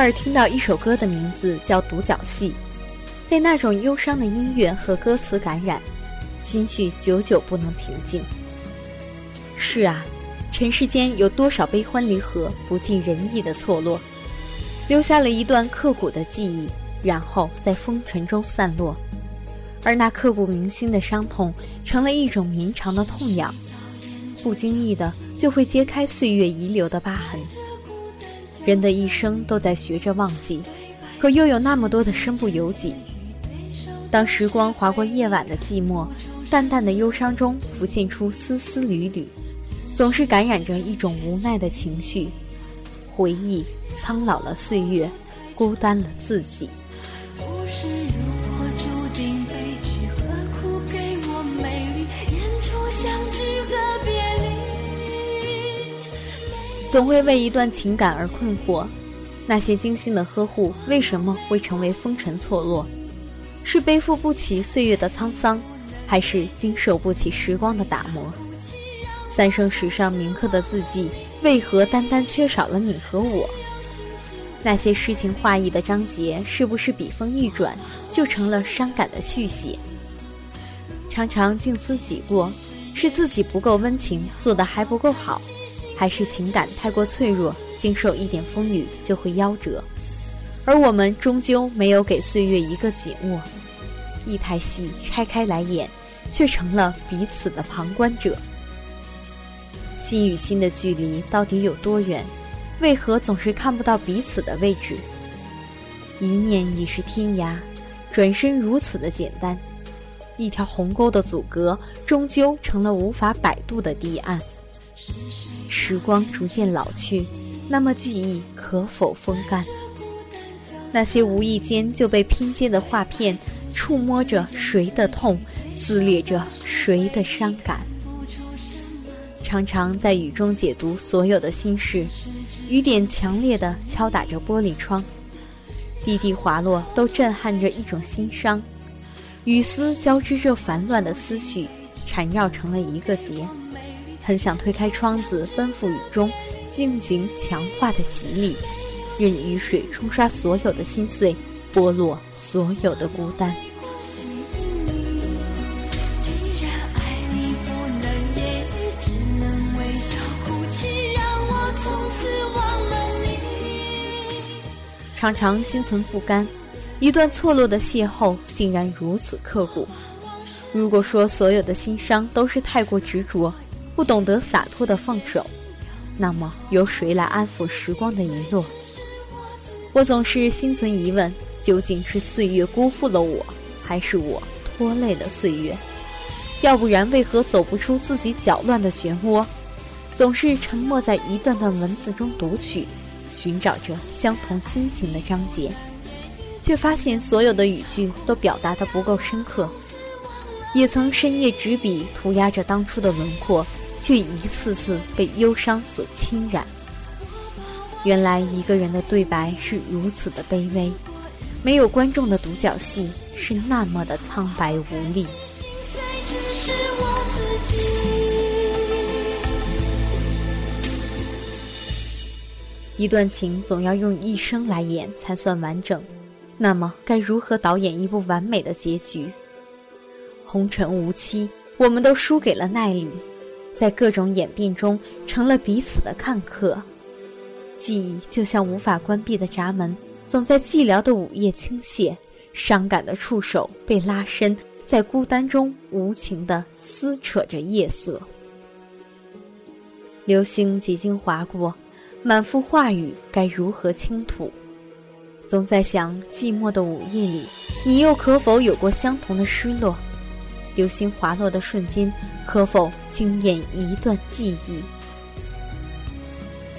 尔听到一首歌的名字叫《独角戏》，被那种忧伤的音乐和歌词感染，心绪久久不能平静。是啊，尘世间有多少悲欢离合、不尽人意的错落，留下了一段刻骨的记忆，然后在风尘中散落，而那刻骨铭心的伤痛，成了一种绵长的痛痒，不经意的就会揭开岁月遗留的疤痕。人的一生都在学着忘记，可又有那么多的身不由己。当时光划过夜晚的寂寞，淡淡的忧伤中浮现出丝丝缕缕，总是感染着一种无奈的情绪。回忆苍老了岁月，孤单了自己。总会为一段情感而困惑，那些精心的呵护为什么会成为风尘错落？是背负不起岁月的沧桑，还是经受不起时光的打磨？三生石上铭刻的字迹，为何单单缺少了你和我？那些诗情画意的章节，是不是笔锋一转，就成了伤感的续写？常常静思己过，是自己不够温情，做得还不够好。还是情感太过脆弱，经受一点风雨就会夭折，而我们终究没有给岁月一个紧握。一台戏拆开来演，却成了彼此的旁观者。心与心的距离到底有多远？为何总是看不到彼此的位置？一念已是天涯，转身如此的简单。一条鸿沟的阻隔，终究成了无法摆渡的堤岸。时光逐渐老去，那么记忆可否风干？那些无意间就被拼接的画片，触摸着谁的痛，撕裂着谁的伤感。常常在雨中解读所有的心事，雨点强烈的敲打着玻璃窗，滴滴滑落都震撼着一种心伤。雨丝交织着烦乱的思绪，缠绕成了一个结。很想推开窗子，奔赴雨中，进行强化的洗礼，任雨水冲刷所有的心碎，剥落所有的孤单。常常心存不甘，一段错落的邂逅竟然如此刻骨。如果说所有的心伤都是太过执着，不懂得洒脱的放手，那么由谁来安抚时光的遗落？我总是心存疑问：究竟是岁月辜负了我，还是我拖累了岁月？要不然，为何走不出自己搅乱的漩涡？总是沉默在一段段文字中读取，寻找着相同心情的章节，却发现所有的语句都表达的不够深刻。也曾深夜执笔涂鸦着当初的轮廓。却一次次被忧伤所侵染。原来一个人的对白是如此的卑微，没有观众的独角戏是那么的苍白无力。一段情总要用一生来演才算完整，那么该如何导演一部完美的结局？红尘无期，我们都输给了耐力，在各种演变中成了彼此的看客。记忆就像无法关闭的闸门，总在寂寥的午夜倾泻，伤感的触手被拉伸，在孤单中无情地撕扯着夜色。流星几经划过。满腹话语该如何倾吐？总在想，寂寞的午夜里，你又可否有过相同的失落？流星滑落的瞬间，可否惊艳一段记忆？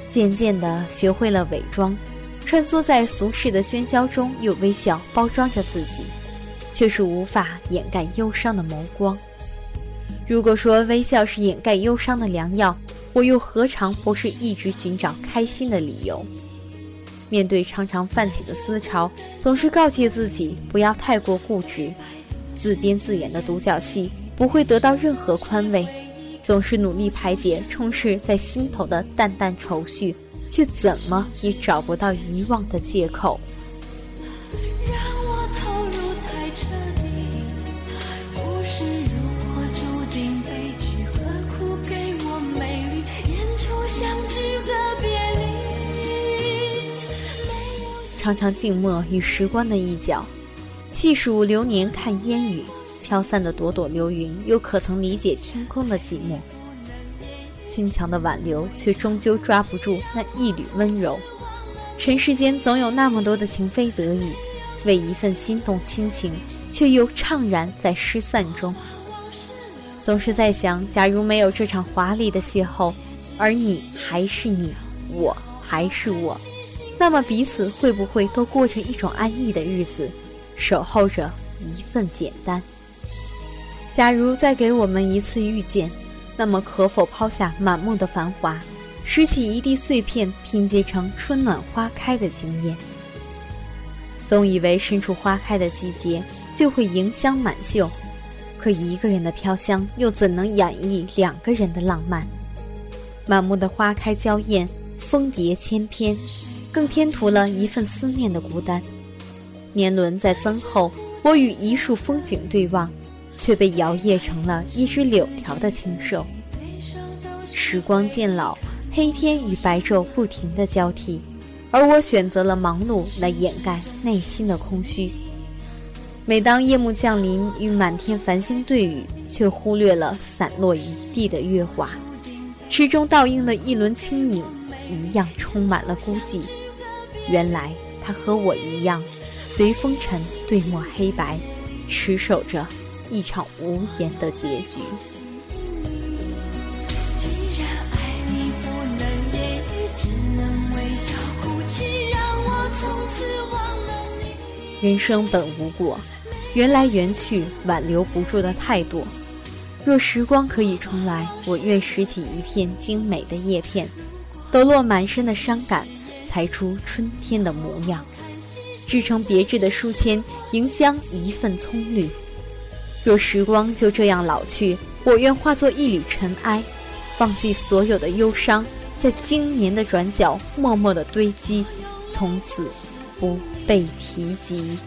渐渐地学会了伪装，穿梭在俗世的喧嚣中，用微笑包装着自己，却是无法掩盖忧伤的眸光。如果说微笑是掩盖忧伤的良药，我又何尝不是一直寻找开心的理由？面对常常泛起的思潮，总是告诫自己不要太过固执。自编自演的独角戏不会得到任何宽慰，总是努力排解充斥在心头的淡淡愁绪，却怎么也找不到遗忘的借口。常常静默于时光的一角，细数流年看烟雨，飘散的朵朵流云，又可曾理解天空的寂寞？坚强的挽留，却终究抓不住那一缕温柔。尘世间总有那么多的情非得已，为一份心动亲情，却又怅然在失散中。总是在想，假如没有这场华丽的邂逅，而你还是你，我还是我。那么彼此会不会都过着一种安逸的日子，守候着一份简单？假如再给我们一次遇见，那么可否抛下满目的繁华，拾起一地碎片，拼接成春暖花开的惊艳？总以为身处花开的季节就会迎香满袖，可一个人的飘香又怎能演绎两个人的浪漫？满目的花开娇艳，蜂蝶千篇。更添涂了一份思念的孤单。年轮在增厚，我与一束风景对望，却被摇曳成了一只柳条的清瘦。时光渐老，黑天与白昼不停的交替，而我选择了忙碌来掩盖内心的空虚。每当夜幕降临，与满天繁星对语，却忽略了散落一地的月华，池中倒映的一轮清影，一样充满了孤寂。原来他和我一样，随风尘对墨黑白，持守着一场无言的结局。人生本无果，缘来缘去，挽留不住的太多。若时光可以重来，我愿拾起一片精美的叶片，抖落满身的伤感。裁出春天的模样，制成别致的书签，迎香一份葱绿。若时光就这样老去，我愿化作一缕尘埃，忘记所有的忧伤，在经年的转角默默的堆积，从此不被提及。